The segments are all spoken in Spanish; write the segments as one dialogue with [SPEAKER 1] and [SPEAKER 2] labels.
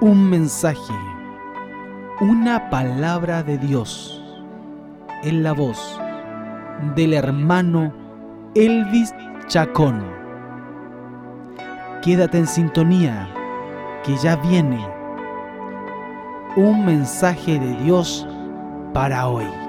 [SPEAKER 1] un mensaje, una palabra de Dios en la voz del hermano Elvis Chacón. Quédate en sintonía, que ya viene un mensaje de Dios para hoy.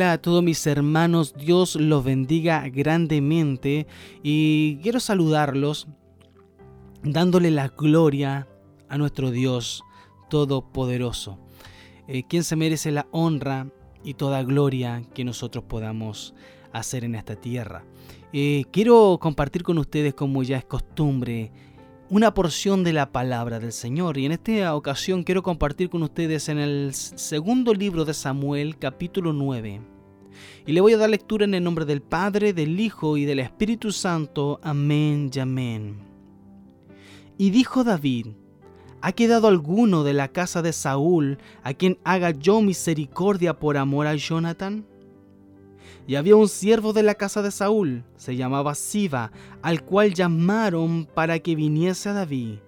[SPEAKER 1] A todos mis hermanos, Dios los bendiga grandemente y quiero saludarlos dándole la gloria a nuestro Dios Todopoderoso, eh, quien se merece la honra y toda gloria que nosotros podamos hacer en esta tierra. Eh, quiero compartir con ustedes, como ya es costumbre, una porción de la palabra del Señor. Y en esta ocasión quiero compartir con ustedes en el segundo libro de Samuel, capítulo 9. Y le voy a dar lectura en el nombre del Padre, del Hijo y del Espíritu Santo. Amén y amén. Y dijo David, ¿ha quedado alguno de la casa de Saúl a quien haga yo misericordia por amor a Jonathan? Y había un siervo de la casa de Saúl, se llamaba Siba, al cual llamaron para que viniese a David.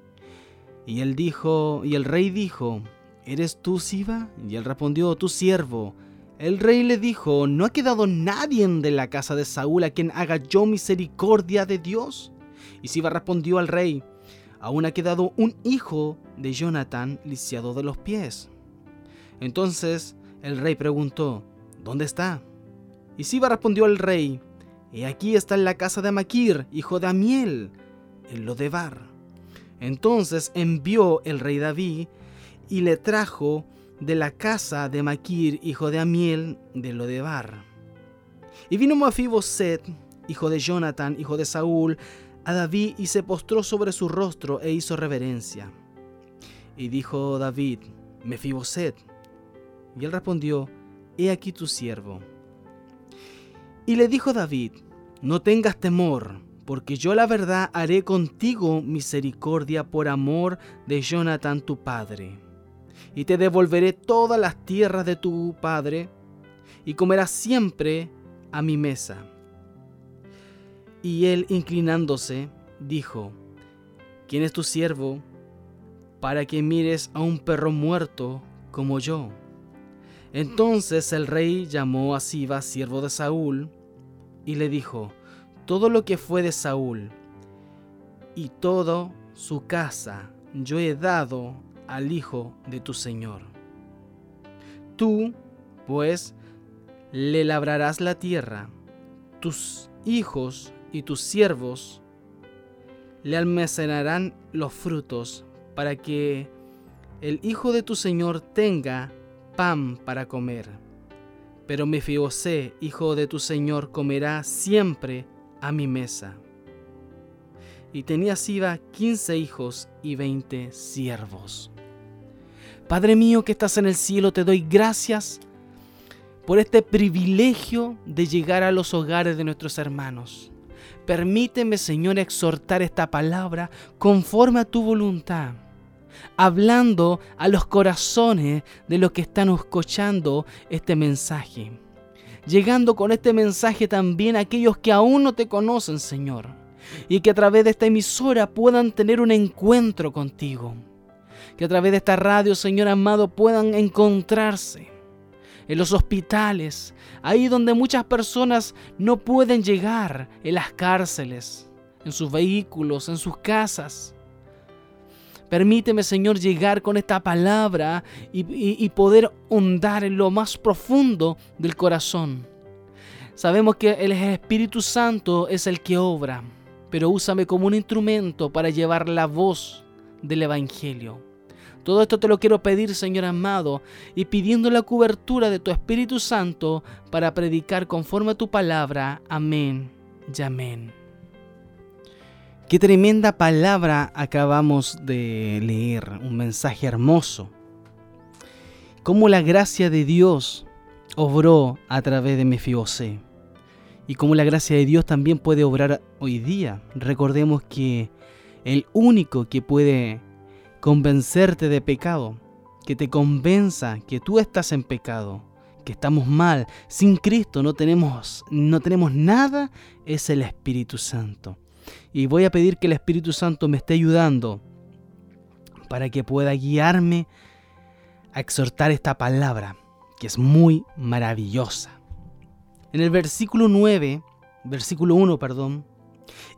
[SPEAKER 1] Y él dijo, y el rey dijo, ¿Eres tú Siba? Y él respondió, tu siervo. El rey le dijo, ¿no ha quedado nadie de la casa de Saúl a quien haga yo misericordia de Dios? Y Siba respondió al rey, aún ha quedado un hijo de Jonathan lisiado de los pies. Entonces el rey preguntó, ¿dónde está? Y Siba respondió al rey, He aquí está en la casa de Maquir, hijo de Amiel, en Lodebar. Entonces envió el rey David y le trajo de la casa de Maquir, hijo de Amiel, de Lodebar. Y vino Mefiboset, hijo de Jonathan, hijo de Saúl, a David y se postró sobre su rostro e hizo reverencia. Y dijo David, Mefiboset. Y él respondió, He aquí tu siervo. Y le dijo David, no tengas temor, porque yo la verdad haré contigo misericordia por amor de Jonathan tu padre. Y te devolveré todas las tierras de tu padre, y comerás siempre a mi mesa. Y él, inclinándose, dijo, ¿quién es tu siervo para que mires a un perro muerto como yo? Entonces el rey llamó a Siba, siervo de Saúl, y le dijo, todo lo que fue de Saúl y todo su casa yo he dado al hijo de tu señor. Tú, pues, le labrarás la tierra, tus hijos y tus siervos le almacenarán los frutos para que el hijo de tu señor tenga pan para comer. Pero Mefibosé, hijo de tu señor, comerá siempre a mi mesa. Y tenía Siba quince hijos y veinte siervos. Padre mío que estás en el cielo, te doy gracias por este privilegio de llegar a los hogares de nuestros hermanos. Permíteme, Señor, exhortar esta palabra conforme a tu voluntad hablando a los corazones de los que están escuchando este mensaje. Llegando con este mensaje también a aquellos que aún no te conocen, Señor. Y que a través de esta emisora puedan tener un encuentro contigo. Que a través de esta radio, Señor amado, puedan encontrarse en los hospitales, ahí donde muchas personas no pueden llegar, en las cárceles, en sus vehículos, en sus casas. Permíteme, Señor, llegar con esta palabra y, poder hondar en lo más profundo del corazón. Sabemos que el Espíritu Santo es el que obra, pero úsame como un instrumento para llevar la voz del Evangelio. Todo esto te lo quiero pedir, Señor amado, y pidiendo la cobertura de tu Espíritu Santo para predicar conforme a tu palabra. Amén y amén. Qué tremenda palabra acabamos de leer, un mensaje hermoso. Cómo la gracia de Dios obró a través de Mefibosé. Y cómo la gracia de Dios también puede obrar hoy día. Recordemos que el único que puede convencerte de pecado, que te convenza que tú estás en pecado, que estamos mal, sin Cristo no tenemos no tenemos nada, es el Espíritu Santo. Y voy a pedir que el Espíritu Santo me esté ayudando para que pueda guiarme a exhortar esta palabra, que es muy maravillosa. En el versículo 9, versículo 1, perdón,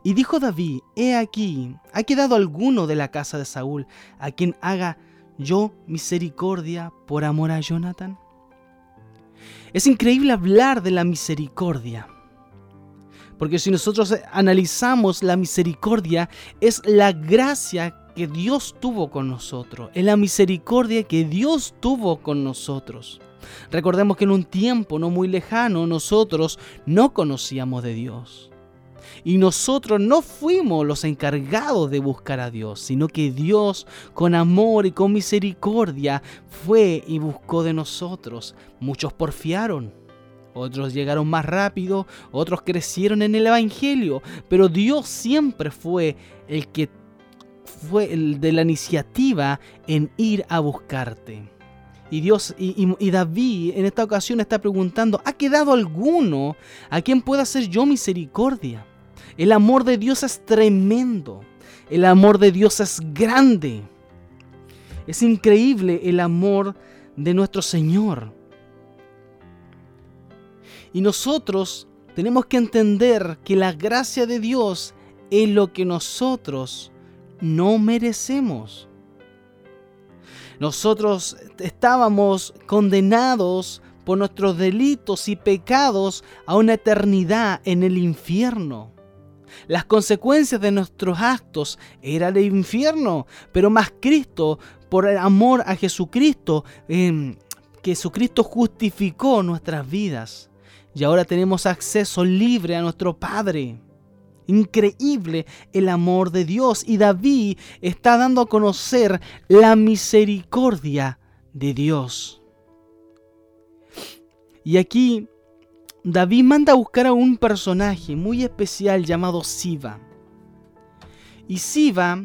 [SPEAKER 1] y dijo David, he aquí, ha quedado alguno de la casa de Saúl a quien haga yo misericordia por amor a Jonathan. Es increíble hablar de la misericordia. Porque si nosotros analizamos la misericordia, es la gracia que Dios tuvo con nosotros, es la misericordia que Dios tuvo con nosotros. Recordemos que en un tiempo no muy lejano nosotros no conocíamos de Dios. Y nosotros no fuimos los encargados de buscar a Dios, sino que Dios con amor y con misericordia fue y buscó de nosotros. Muchos porfiaron, otros llegaron más rápido, otros crecieron en el Evangelio, pero Dios siempre fue el que fue el de la iniciativa en ir a buscarte. Y Dios y, David en esta ocasión está preguntando, ¿ha quedado alguno a quien pueda hacer yo misericordia? El amor de Dios es tremendo. El amor de Dios es grande. Es increíble el amor de nuestro Señor. Y nosotros tenemos que entender que la gracia de Dios es lo que nosotros no merecemos. Nosotros estábamos condenados por nuestros delitos y pecados a una eternidad en el infierno. Las consecuencias de nuestros actos eran el infierno, pero más Cristo, por el amor a Jesucristo, eh, Jesucristo justificó nuestras vidas. Y ahora tenemos acceso libre a nuestro Padre. Increíble el amor de Dios. Y David está dando a conocer la misericordia de Dios. Y aquí David manda a buscar a un personaje muy especial llamado Siva. Y Siva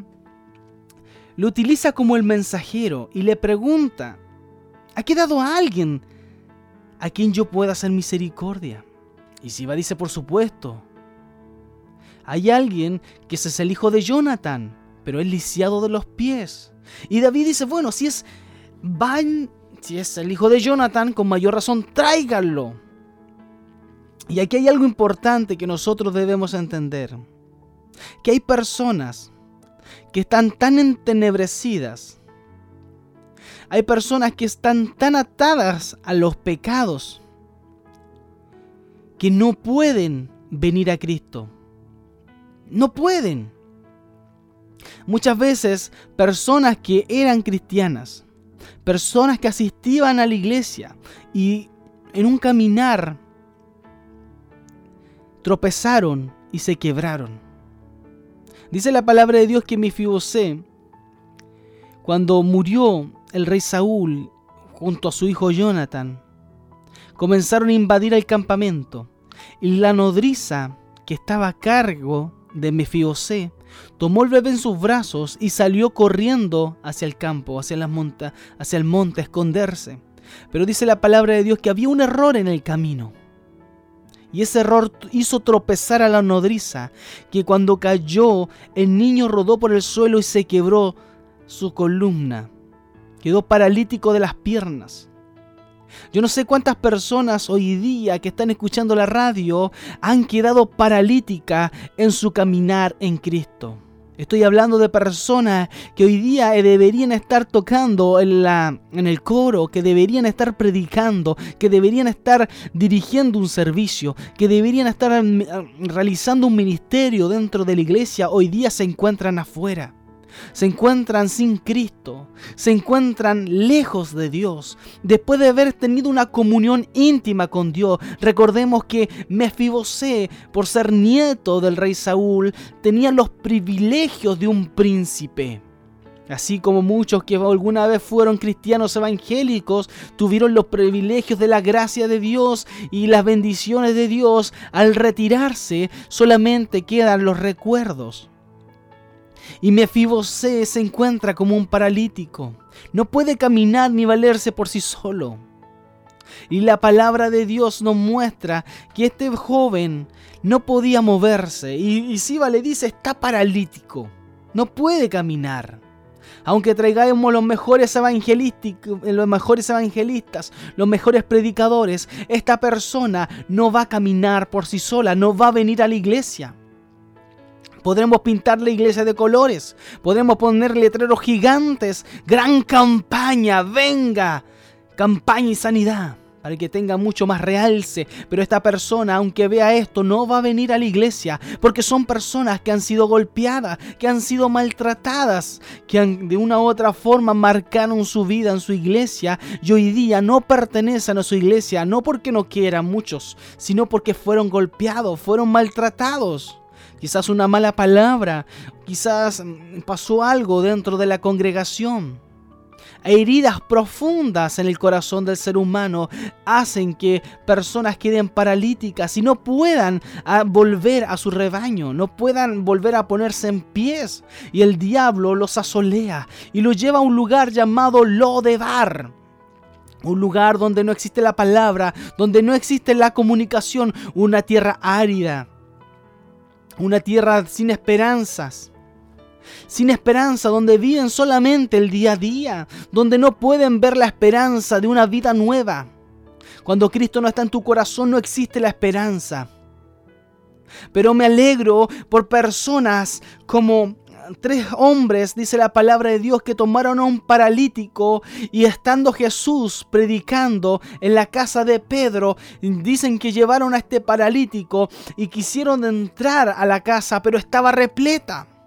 [SPEAKER 1] lo utiliza como el mensajero y le pregunta, ¿ha quedado alguien a quien yo pueda hacer misericordia? Y Siva dice, por supuesto, hay alguien que es el hijo de Jonathan, pero es lisiado de los pies. Y David dice, bueno, si es Van, si es el hijo de Jonathan, con mayor razón tráiganlo. Y aquí hay algo importante que nosotros debemos entender. Que hay personas que están tan entenebrecidas. Hay personas que están tan atadas a los pecados que no pueden venir a Cristo. No pueden. Muchas veces personas que eran cristianas, personas que asistían a la iglesia y en un caminar tropezaron y se quebraron. Dice la palabra de Dios que Mefibosé, cuando murió el rey Saúl junto a su hijo Jonathan, comenzaron a invadir el campamento y la nodriza que estaba a cargo de Mefibosé tomó el bebé en sus brazos y salió corriendo hacia el campo, hacia, las monta, hacia el monte a esconderse. Pero dice la palabra de Dios que había un error en el camino. Y ese error hizo tropezar a la nodriza, que cuando cayó el niño rodó por el suelo y se quebró su columna. Quedó paralítico de las piernas. Yo no sé cuántas personas hoy día que están escuchando la radio han quedado paralíticas en su caminar en Cristo. Estoy hablando de personas que hoy día deberían estar tocando en, la, en el coro, que deberían estar predicando, que deberían estar dirigiendo un servicio, que deberían estar realizando un ministerio dentro de la iglesia. Hoy día se encuentran afuera se encuentran sin Cristo, se encuentran lejos de Dios, después de haber tenido una comunión íntima con Dios. Recordemos que Mefibosé, por ser nieto del rey Saúl, tenía los privilegios de un príncipe. Así como muchos que alguna vez fueron cristianos evangélicos tuvieron los privilegios de la gracia de Dios y las bendiciones de Dios, al retirarse solamente quedan los recuerdos. Y Mefibosé se encuentra como un paralítico. No puede caminar ni valerse por sí solo. Y la palabra de Dios nos muestra que este joven no podía moverse. Y, y Siba le dice, está paralítico. No puede caminar. Aunque traigamos los mejores, los mejores evangelistas, los mejores predicadores, esta persona no va a caminar por sí sola, no va a venir a la iglesia. Podremos pintar la iglesia de colores, podremos poner letreros gigantes, gran campaña, venga, campaña y sanidad para que tenga mucho más realce. Pero esta persona, aunque vea esto, no va a venir a la iglesia, porque son personas que han sido golpeadas, que han sido maltratadas, que de una u otra forma marcaron su vida en su iglesia y hoy día no pertenecen a su iglesia, no porque no quieran muchos, sino porque fueron golpeados, fueron maltratados. Quizás una mala palabra, quizás mm, pasó algo dentro de la congregación heridas profundas en el corazón del ser humano hacen que personas queden paralíticas y no puedan ah, volver a su rebaño, no puedan volver a ponerse en pies. Y el diablo los asolea y los lleva a un lugar llamado Lodebar. Un lugar donde no existe la palabra, donde no existe la comunicación, una tierra árida, una tierra sin esperanzas sin esperanza, donde viven solamente el día a día, donde no pueden ver la esperanza de una vida nueva. Cuando Cristo no está en tu corazón no existe la esperanza. Pero me alegro por personas como tres hombres, dice la palabra de Dios, que tomaron a un paralítico y estando Jesús predicando en la casa de Pedro, dicen que llevaron a este paralítico y quisieron entrar a la casa, pero estaba repleta.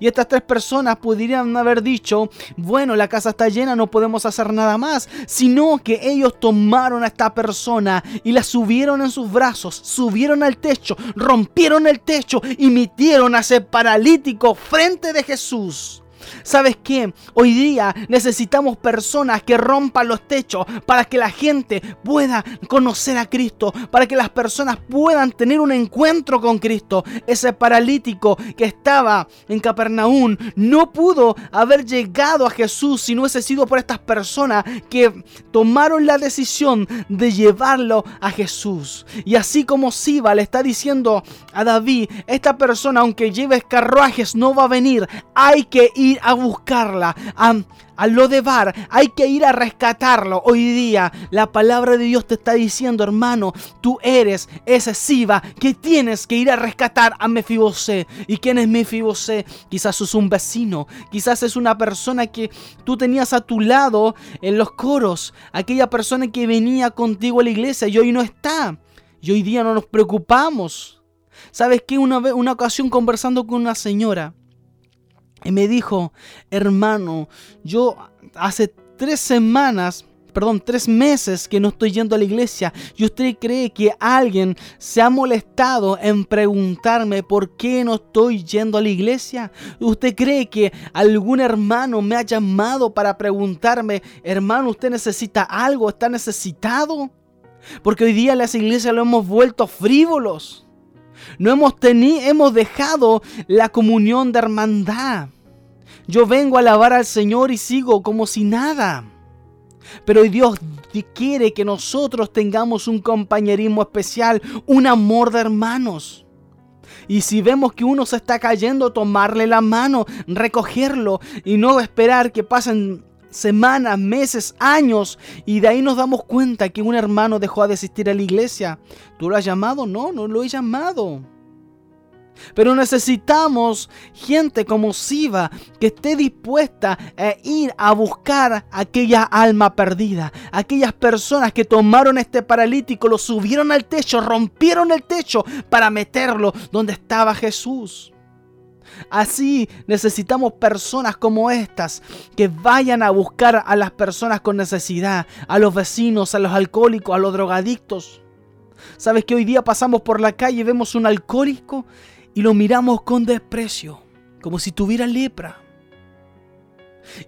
[SPEAKER 1] Y estas tres personas podrían haber dicho, bueno, la casa está llena, no podemos hacer nada más, sino que ellos tomaron a esta persona y la subieron en sus brazos, subieron al techo, rompieron el techo y metieron a ese paralítico frente de Jesús. ¿Sabes qué? Hoy día necesitamos personas que rompan los techos para que la gente pueda conocer a Cristo, para que las personas puedan tener un encuentro con Cristo. Ese paralítico que estaba en Capernaum no pudo haber llegado a Jesús si no hubiese sido por estas personas que tomaron la decisión de llevarlo a Jesús. Y así como Siba le está diciendo a David, esta persona aunque lleve carruajes no va a venir, hay que ir a buscarla, a, a lo de bar, hay que ir a rescatarlo. Hoy día la palabra de Dios te está diciendo, hermano, tú eres ese Siba que tienes que ir a rescatar a Mefibosé. ¿Y quién es Mefibosé? Quizás es un vecino, quizás es una persona que tú tenías a tu lado en los coros, aquella persona que venía contigo a la iglesia y hoy no está. Y hoy día no nos preocupamos. ¿Sabes qué? Una, vez, una ocasión conversando con una señora, y me dijo, hermano, yo hace tres semanas, perdón, tres meses que no estoy yendo a la iglesia. ¿Y usted cree que alguien se ha molestado en preguntarme por qué no estoy yendo a la iglesia? ¿Usted cree que algún hermano me ha llamado para preguntarme, hermano, usted necesita algo, está necesitado? Porque hoy día las iglesias lo hemos vuelto frívolos. No hemos tenido, hemos dejado la comunión de hermandad. Yo vengo a alabar al Señor y sigo como si nada. Pero Dios quiere que nosotros tengamos un compañerismo especial, un amor de hermanos. Y si vemos que uno se está cayendo, tomarle la mano, recogerlo y no esperar que pasen semanas, meses, años y de ahí nos damos cuenta que un hermano dejó de asistir a la iglesia. ¿Tú lo has llamado? No, no lo he llamado. Pero necesitamos gente como Siva que esté dispuesta a ir a buscar aquella alma perdida. Aquellas personas que tomaron este paralítico, lo subieron al techo, rompieron el techo para meterlo donde estaba Jesús. Así necesitamos personas como estas que vayan a buscar a las personas con necesidad, a los vecinos, a los alcohólicos, a los drogadictos. ¿Sabes que hoy día pasamos por la calle y vemos un alcohólico y lo miramos con desprecio, como si tuviera lepra?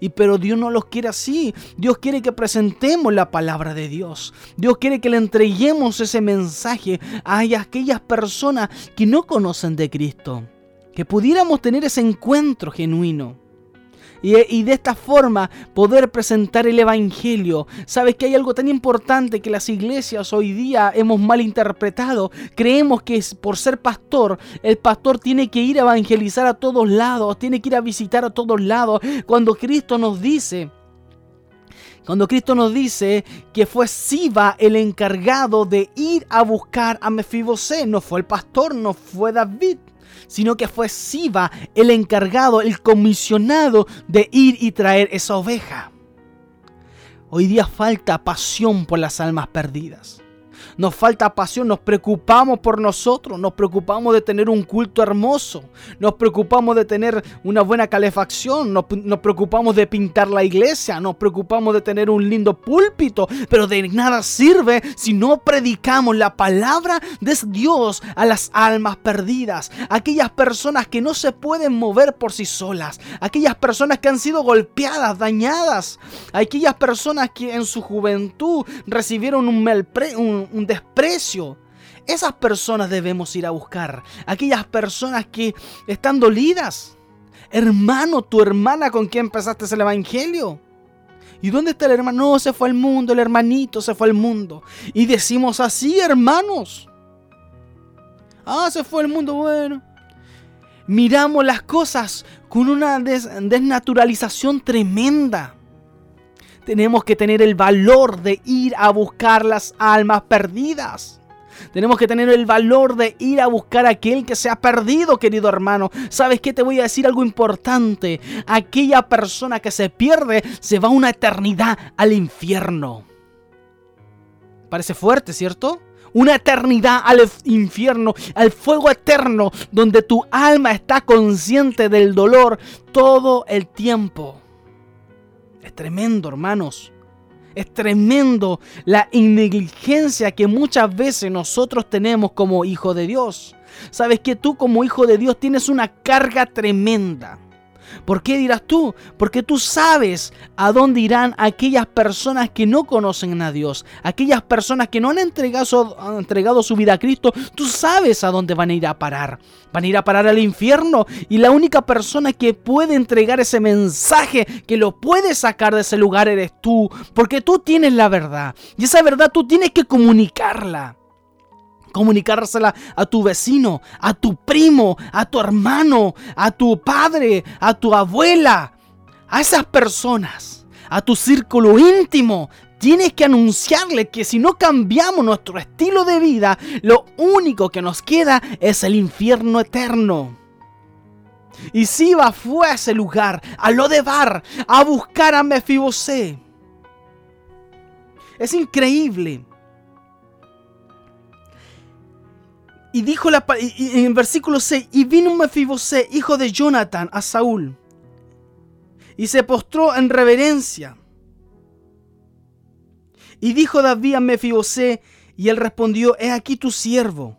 [SPEAKER 1] Y pero Dios no los quiere así. Dios quiere que presentemos la palabra de Dios. Dios quiere que le entreguemos ese mensaje a aquellas personas que no conocen de Cristo Que pudiéramos tener ese encuentro genuino. Y, de esta forma poder presentar el Evangelio. Sabes que hay algo tan importante que las iglesias hoy día hemos malinterpretado. Creemos que por ser pastor, el pastor tiene que ir a evangelizar a todos lados, tiene que ir a visitar a todos lados. Cuando Cristo nos dice cuando Cristo nos dice que fue Siba el encargado de ir a buscar a Mefibosé, no fue el pastor, no fue David, sino que fue Siba el encargado, el comisionado de ir y traer esa oveja. Hoy día falta pasión por las almas perdidas nos falta pasión, nos preocupamos por nosotros, nos preocupamos de tener un culto hermoso, nos preocupamos de tener una buena calefacción, nos, preocupamos de pintar la iglesia, nos preocupamos de tener un lindo púlpito, pero de nada sirve si no predicamos la palabra de Dios a las almas perdidas, aquellas personas que no se pueden mover por sí solas, aquellas personas que han sido golpeadas, dañadas, aquellas personas que en su juventud recibieron un, un, un desprecio. Esas personas debemos ir a buscar. Aquellas personas que están dolidas. Hermano, tu hermana con quien empezaste el Evangelio. ¿Y dónde está el hermano? No, se fue al mundo, el hermanito se fue al mundo. Y decimos así, hermanos. Ah, se fue al mundo, bueno. Miramos las cosas con una desnaturalización tremenda. Tenemos que tener el valor de ir a buscar las almas perdidas. Tenemos que tener el valor de ir a buscar a aquel que se ha perdido, querido hermano. ¿Sabes qué? Te voy a decir algo importante. Aquella persona que se pierde se va una eternidad al infierno. Parece fuerte, ¿cierto? Una eternidad al infierno, al fuego eterno, donde tu alma está consciente del dolor todo el tiempo. Tremendo, hermanos. Es tremendo la negligencia que muchas veces nosotros tenemos como hijo de Dios. Sabes que tú como hijo de Dios tienes una carga tremenda. ¿Por qué dirás tú? Porque tú sabes a dónde irán aquellas personas que no conocen a Dios, aquellas personas que no han entregado, su vida a Cristo, tú sabes a dónde van a ir a parar. Van a ir a parar al infierno. Y la única persona que puede entregar ese mensaje, que lo puede sacar de ese lugar eres tú, porque tú tienes la verdad. Y esa verdad tú tienes que comunicarla comunicársela a tu vecino, a tu primo, a tu hermano, a tu padre, a tu abuela, a esas personas, a tu círculo íntimo. Tienes que anunciarle que si no cambiamos nuestro estilo de vida, lo único que nos queda es el infierno eterno. Y Siba fue a ese lugar, a Lodebar, a buscar a Mefibosé. Es increíble Y dijo la, en versículo 6, y vino Mefibosé, hijo de Jonathan, a Saúl, y se postró en reverencia. Y dijo David a Mefibosé, y él respondió, he aquí tu siervo.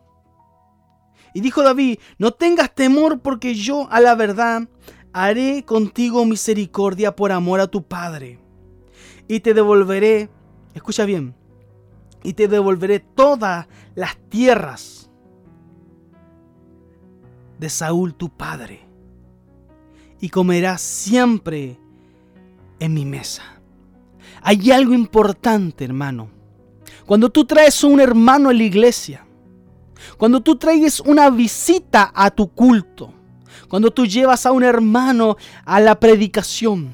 [SPEAKER 1] Y dijo David, no tengas temor porque yo a la verdad haré contigo misericordia por amor a tu padre. Y te devolveré, escucha bien, y te devolveré todas las tierras de Saúl tu padre, y comerás siempre en mi mesa. Hay algo importante, hermano. Cuando tú traes a un hermano a la iglesia, cuando tú traes una visita a tu culto, cuando tú llevas a un hermano a la predicación,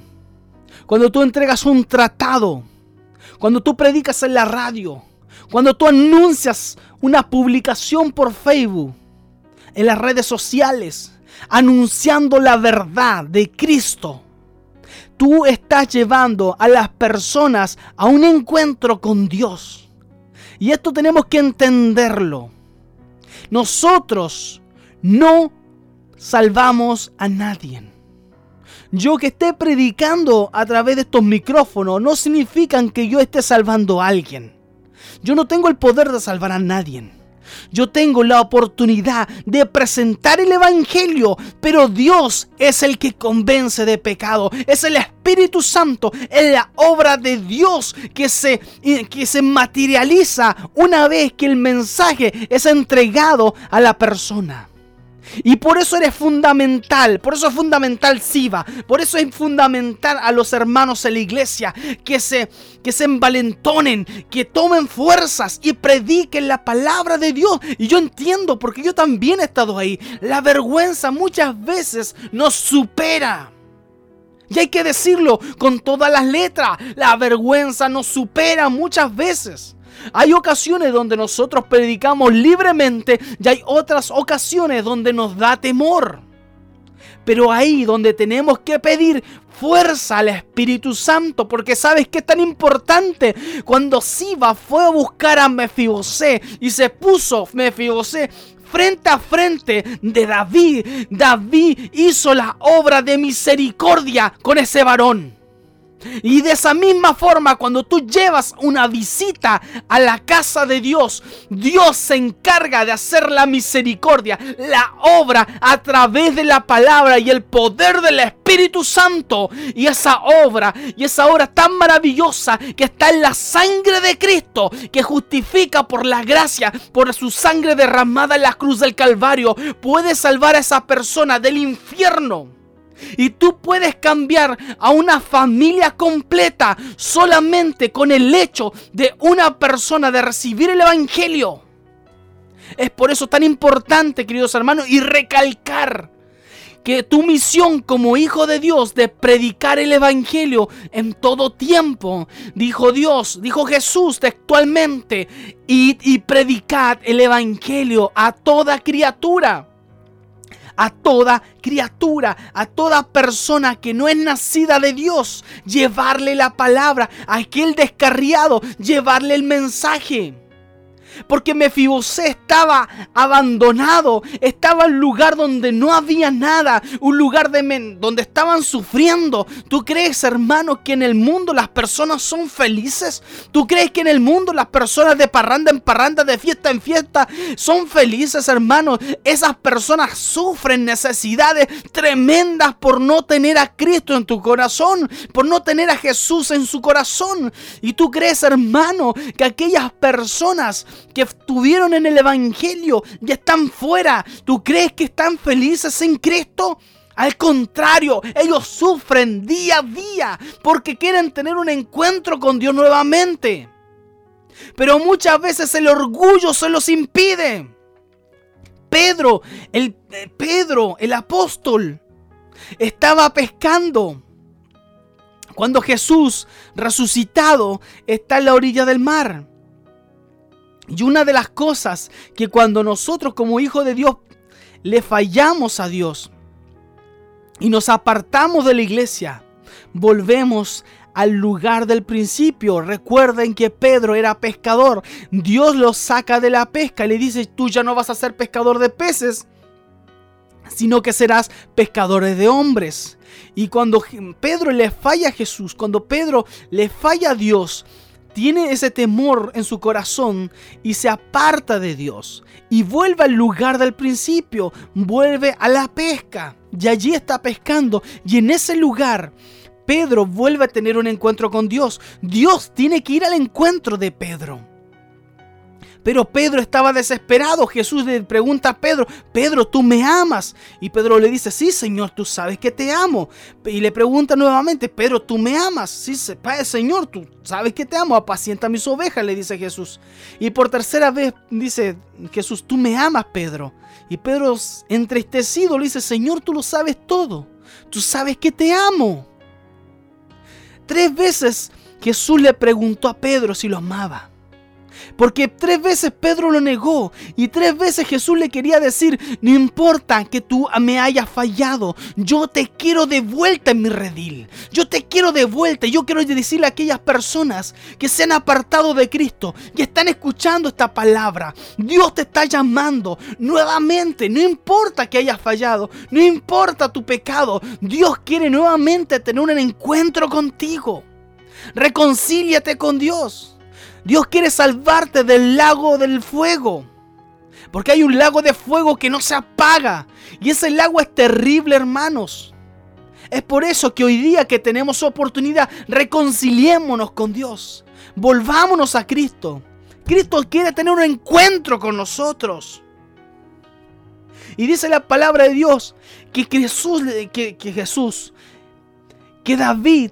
[SPEAKER 1] cuando tú entregas un tratado, cuando tú predicas en la radio, cuando tú anuncias una publicación por Facebook, en las redes sociales, anunciando la verdad de Cristo. Tú estás llevando a las personas a un encuentro con Dios. Y esto tenemos que entenderlo. Nosotros no salvamos a nadie. Yo que esté predicando a través de estos micrófonos no significa que yo esté salvando a alguien. Yo no tengo el poder de salvar a nadie. Yo tengo la oportunidad de presentar el Evangelio, pero Dios es el que convence de pecado. Es el Espíritu Santo, es la obra de Dios que se, que se materializa una vez que el mensaje es entregado a la persona. Y por eso eres fundamental, por eso es fundamental Siva, por eso es fundamental a los hermanos en la iglesia que se, que se envalentonen, que tomen fuerzas y prediquen la palabra de Dios. Y yo entiendo, porque yo también he estado ahí, la vergüenza muchas veces nos supera. Y hay que decirlo con todas las letras, la vergüenza nos supera muchas veces. Hay ocasiones donde nosotros predicamos libremente y hay otras ocasiones donde nos da temor. Pero ahí donde tenemos que pedir fuerza al Espíritu Santo, porque sabes que es tan importante cuando Siba fue a buscar a Mefibosé y se puso Mefibosé frente a frente de David, David hizo la obra de misericordia con ese varón. Y de esa misma forma, cuando tú llevas una visita a la casa de Dios, Dios se encarga de hacer la misericordia, la obra a través de la palabra y el poder del Espíritu Santo. Y esa obra, y esa obra tan maravillosa que está en la sangre de Cristo, que justifica por la gracia, por su sangre derramada en la cruz del Calvario, puede salvar a esa persona del infierno. Y tú puedes cambiar a una familia completa solamente con el hecho de una persona de recibir el Evangelio. Es por eso tan importante, queridos hermanos, y recalcar que tu misión como hijo de Dios de predicar el Evangelio en todo tiempo, dijo Dios, dijo Jesús textualmente, y, y predicad el Evangelio a toda criatura a toda criatura, a toda persona que no es nacida de Dios, llevarle la palabra, a aquel descarriado, llevarle el mensaje. Porque Mefibosé estaba abandonado, estaba en un lugar donde no había nada, un lugar de donde estaban sufriendo. ¿Tú crees, hermano, que en el mundo las personas son felices? ¿Tú crees que en el mundo las personas de parranda en parranda, de fiesta en fiesta, son felices, hermano? Esas personas sufren necesidades tremendas por no tener a Cristo en tu corazón, por no tener a Jesús en su corazón. Y tú crees, hermano, que aquellas personas que estuvieron en el Evangelio y están fuera, ¿tú crees que están felices en Cristo? Al contrario, ellos sufren día a día porque quieren tener un encuentro con Dios nuevamente. Pero muchas veces el orgullo se los impide. Pedro, el eh, Pedro, el apóstol, estaba pescando cuando Jesús resucitado está en la orilla del mar. Y una de las cosas que cuando nosotros como hijos de Dios le fallamos a Dios y nos apartamos de la iglesia, volvemos al lugar del principio. Recuerden que Pedro era pescador. Dios lo saca de la pesca y le dice, tú ya no vas a ser pescador de peces, sino que serás pescadores de hombres. Y cuando Pedro le falla a Jesús, cuando Pedro le falla a Dios, tiene ese temor en su corazón y se aparta de Dios y vuelve al lugar del principio, vuelve a la pesca y allí está pescando y en ese lugar Pedro vuelve a tener un encuentro con Dios. Dios tiene que ir al encuentro de Pedro. Pero Pedro estaba desesperado. Jesús le pregunta a Pedro, Pedro, ¿tú me amas? Y Pedro le dice, sí, Señor, tú sabes que te amo. Y le pregunta nuevamente, Pedro, ¿tú me amas? Sí, Señor, tú sabes que te amo. Apacienta mis ovejas, le dice Jesús. Y por tercera vez dice Jesús, tú me amas, Pedro. Y Pedro, entristecido, le dice, Señor, tú lo sabes todo. Tú sabes que te amo. Tres veces Jesús le preguntó a Pedro si lo amaba. Porque tres veces Pedro lo negó y tres veces Jesús le quería decir, no importa que tú me hayas fallado, yo te quiero de vuelta en mi redil. Yo te quiero de vuelta. Yo quiero decirle a aquellas personas que se han apartado de Cristo y están escuchando esta palabra. Dios te está llamando nuevamente. No importa que hayas fallado, no importa tu pecado. Dios quiere nuevamente tener un encuentro contigo. Reconcíliate con Dios. Dios quiere salvarte del lago del fuego. Porque hay un lago de fuego que no se apaga. Y ese lago es terrible, hermanos. Es por eso que hoy día que tenemos oportunidad, reconciliémonos con Dios. Volvámonos a Cristo. Cristo quiere tener un encuentro con nosotros. Y dice la palabra de Dios que Jesús, que, que Jesús, que David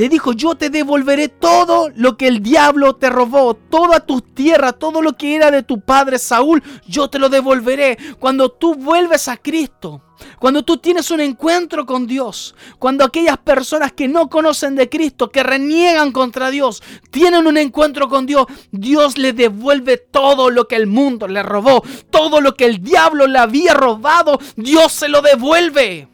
[SPEAKER 1] le dijo, yo te devolveré todo lo que el diablo te robó, toda tu tierra, todo lo que era de tu padre Saúl, yo te lo devolveré. Cuando tú vuelves a Cristo, cuando tú tienes un encuentro con Dios, cuando aquellas personas que no conocen de Cristo, que reniegan contra Dios, tienen un encuentro con Dios, Dios le devuelve todo lo que el mundo le robó, todo lo que el diablo le había robado, Dios se lo devuelve.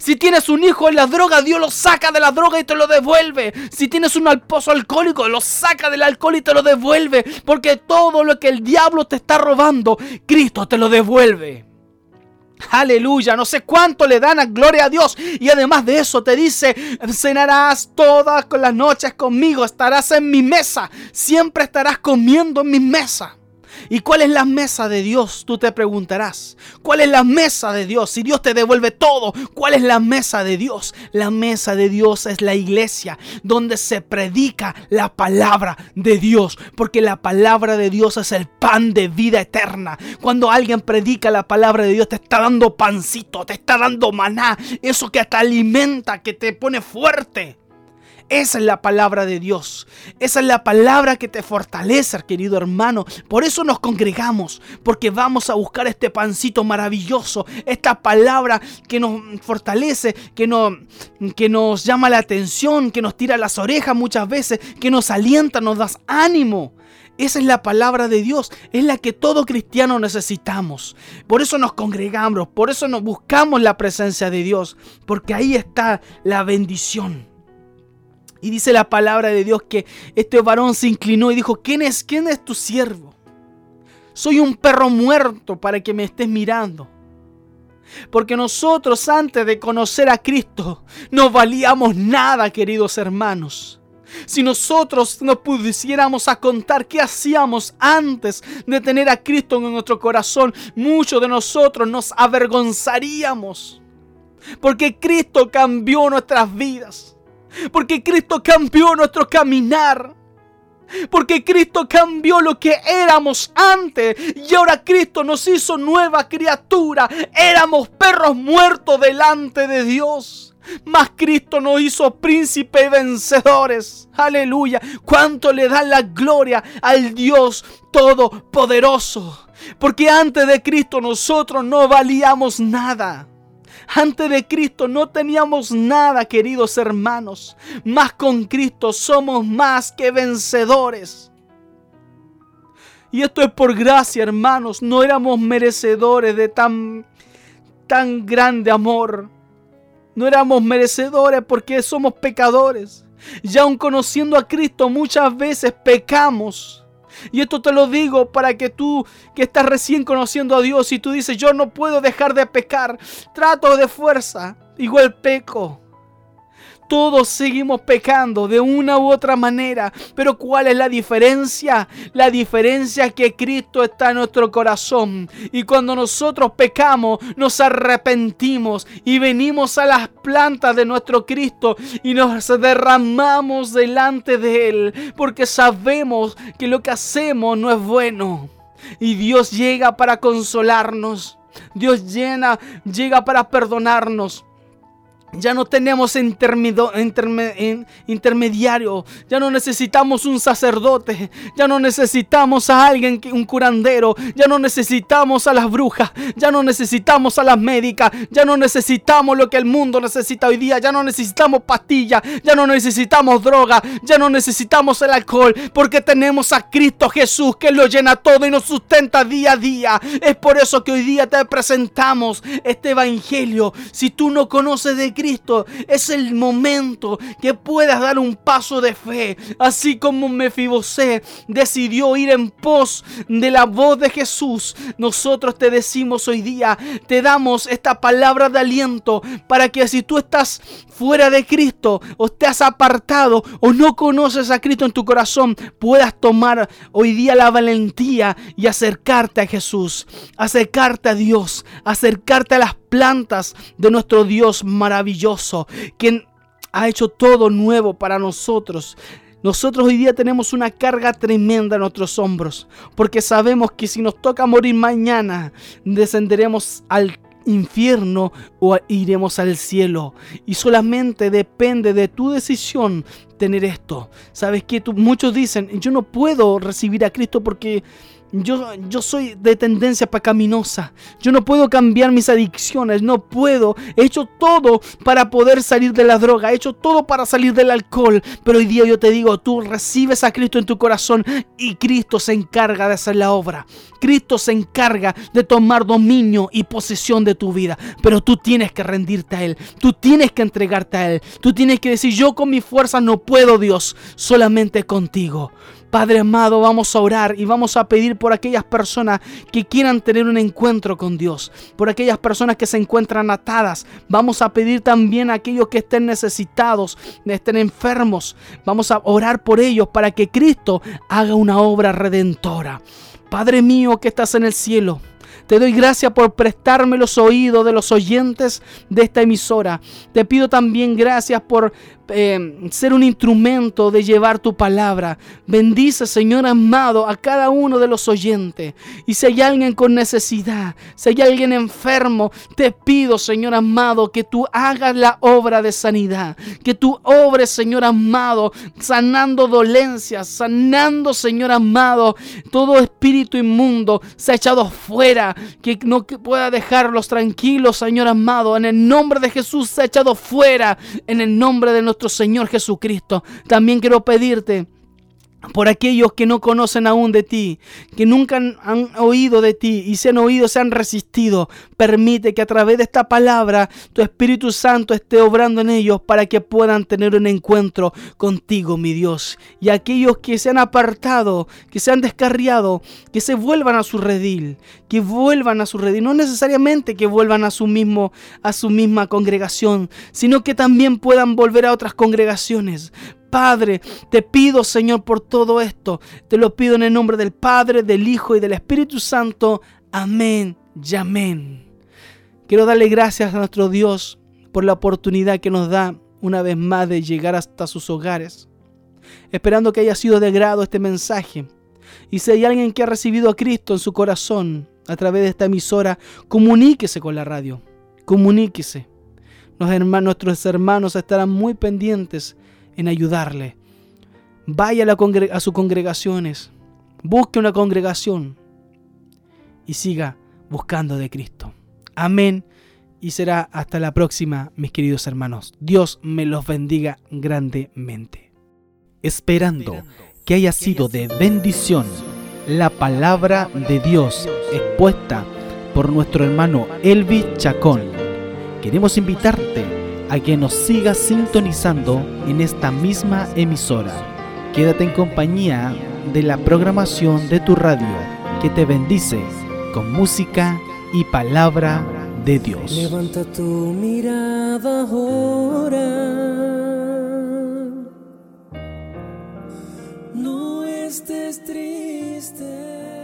[SPEAKER 1] Si tienes un hijo en la droga, Dios lo saca de la droga y te lo devuelve. Si tienes un alpozo alcohólico, lo saca del alcohol y te lo devuelve. Porque todo lo que el diablo te está robando, Cristo te lo devuelve. Aleluya, no sé cuánto le dan a gloria a Dios. Y además de eso te dice, cenarás todas las noches conmigo, estarás en mi mesa, siempre estarás comiendo en mi mesa. ¿Y cuál es la mesa de Dios? Tú te preguntarás. ¿Cuál es la mesa de Dios? Si Dios te devuelve todo, ¿cuál es la mesa de Dios? La mesa de Dios es la iglesia donde se predica la palabra de Dios. Porque la palabra de Dios es el pan de vida eterna. Cuando alguien predica la palabra de Dios, te está dando pancito, te está dando maná. Eso que te alimenta, que te pone fuerte. Esa es la palabra de Dios. Esa es la palabra que te fortalece, querido hermano. Por eso nos congregamos, porque vamos a buscar este pancito maravilloso, esta palabra que nos fortalece, que nos, que nos llama la atención, que nos tira las orejas muchas veces, que nos alienta, nos da ánimo. Esa es la palabra de Dios, es la que todo cristiano necesitamos. Por eso nos congregamos, por eso nos buscamos la presencia de Dios, porque ahí está la bendición. Y dice la palabra de Dios que este varón se inclinó y dijo, ¿quién es, quién es tu siervo? Soy un perro muerto para que me estés mirando. Porque nosotros antes de conocer a Cristo no valíamos nada, queridos hermanos. Si nosotros nos pudiéramos a contar qué hacíamos antes de tener a Cristo en nuestro corazón, muchos de nosotros nos avergonzaríamos. Porque Cristo cambió nuestras vidas. Porque Cristo cambió nuestro caminar. Porque Cristo cambió lo que éramos antes y ahora Cristo nos hizo nueva criatura. Éramos perros muertos delante de Dios. Mas Cristo nos hizo príncipe y vencedores. Aleluya. Cuánto le da la gloria al Dios Todopoderoso. Porque antes de Cristo nosotros no valíamos nada. Antes de Cristo no teníamos nada, queridos hermanos. Más con Cristo somos más que vencedores. Y esto es por gracia, hermanos. No éramos merecedores de tan, tan grande amor. No éramos merecedores porque somos pecadores. Y aun conociendo a Cristo muchas veces pecamos. Y esto te lo digo para que tú que estás recién conociendo a Dios y tú dices, yo no puedo dejar de pecar, trato de fuerza, igual peco. Todos seguimos pecando de una u otra manera. Pero ¿cuál es la diferencia? La diferencia es que Cristo está en nuestro corazón. Y cuando nosotros pecamos, nos arrepentimos y venimos a las plantas de nuestro Cristo y nos derramamos delante de Él. Porque sabemos que lo que hacemos no es bueno. Y Dios llega para consolarnos. Dios llena, llega para perdonarnos. Ya no tenemos intermediario, ya no necesitamos un sacerdote, ya no necesitamos a alguien, un curandero, ya no necesitamos a las brujas, ya no necesitamos a las médicas, ya no necesitamos lo que el mundo necesita hoy día, ya no necesitamos pastillas, ya no necesitamos droga, ya no necesitamos el alcohol, porque tenemos a Cristo Jesús que lo llena todo y nos sustenta día a día. Es por eso que hoy día te presentamos este evangelio. Si tú no conoces de Cristo, es el momento que puedas dar un paso de fe, así como Mefibosé decidió ir en pos de la voz de Jesús. Nosotros te decimos hoy día, te damos esta palabra de aliento para que si tú estás fuera de Cristo o te has apartado o no conoces a Cristo en tu corazón, puedas tomar hoy día la valentía y acercarte a Jesús, acercarte a Dios, acercarte a las plantas de nuestro Dios maravilloso, quien ha hecho todo nuevo para nosotros. Nosotros hoy día tenemos una carga tremenda en nuestros hombros, porque sabemos que si nos toca morir mañana, descenderemos al infierno o iremos al cielo. Y solamente depende de tu decisión tener esto. Sabes que muchos dicen, yo no puedo recibir a Cristo porque yo, yo soy de tendencia pecaminosa. Yo no puedo cambiar mis adicciones. No puedo. He hecho todo para poder salir de la droga. He hecho todo para salir del alcohol. Pero hoy día yo te digo, tú recibes a Cristo en tu corazón y Cristo se encarga de hacer la obra. Cristo se encarga de tomar dominio y posesión de tu vida. Pero tú tienes que rendirte a Él. Tú tienes que entregarte a Él. Tú tienes que decir, yo con mi fuerza no puedo, Dios. Solamente contigo. Padre amado, vamos a orar y vamos a pedir por aquellas personas que quieran tener un encuentro con Dios, por aquellas personas que se encuentran atadas. Vamos a pedir también a aquellos que estén necesitados, estén enfermos. Vamos a orar por ellos para que Cristo haga una obra redentora. Padre mío que estás en el cielo. Te doy gracias por prestarme los oídos de los oyentes de esta emisora. Te pido también gracias por eh, ser un instrumento de llevar tu palabra. Bendice, Señor amado, a cada uno de los oyentes. Y si hay alguien con necesidad, si hay alguien enfermo, te pido, Señor amado, que tú hagas la obra de sanidad. Que tú obres, Señor amado, sanando dolencias, sanando, Señor amado, todo espíritu inmundo se ha echado fuera. Que no pueda dejarlos tranquilos, Señor amado. En el nombre de Jesús se ha echado fuera. En el nombre de nuestro Señor Jesucristo. También quiero pedirte por aquellos que no conocen aún de ti, que nunca han, oído de ti y se han oído, se han resistido. Permite que a través de esta palabra tu Espíritu Santo esté obrando en ellos para que puedan tener un encuentro contigo, mi Dios. Y aquellos que se han apartado, que se han descarriado, que se vuelvan a su redil, que vuelvan a su redil, no necesariamente que vuelvan a su mismo a su misma congregación, sino que también puedan volver a otras congregaciones Padre, te pido, Señor, por todo esto. Te lo pido en el nombre del Padre, del Hijo y del Espíritu Santo. Amén y amén. Quiero darle gracias a nuestro Dios por la oportunidad que nos da una vez más de llegar hasta sus hogares. Esperando que haya sido de grado este mensaje. Y si hay alguien que ha recibido a Cristo en su corazón a través de esta emisora, comuníquese con la radio. Comuníquese. nuestros hermanos estarán muy pendientes en ayudarle. Vaya a, a sus congregaciones, busque una congregación y siga buscando de Cristo. Amén. Y será hasta la próxima, mis queridos hermanos. Dios me los bendiga grandemente. Esperando que haya sido de bendición la palabra de Dios expuesta por nuestro hermano Elvi Chacón. Queremos invitarte a que nos sigas sintonizando en esta misma emisora. Quédate en compañía de la programación de tu radio que te bendice con música y palabra de Dios.
[SPEAKER 2] Levanta tu mirada ahora. No estés triste.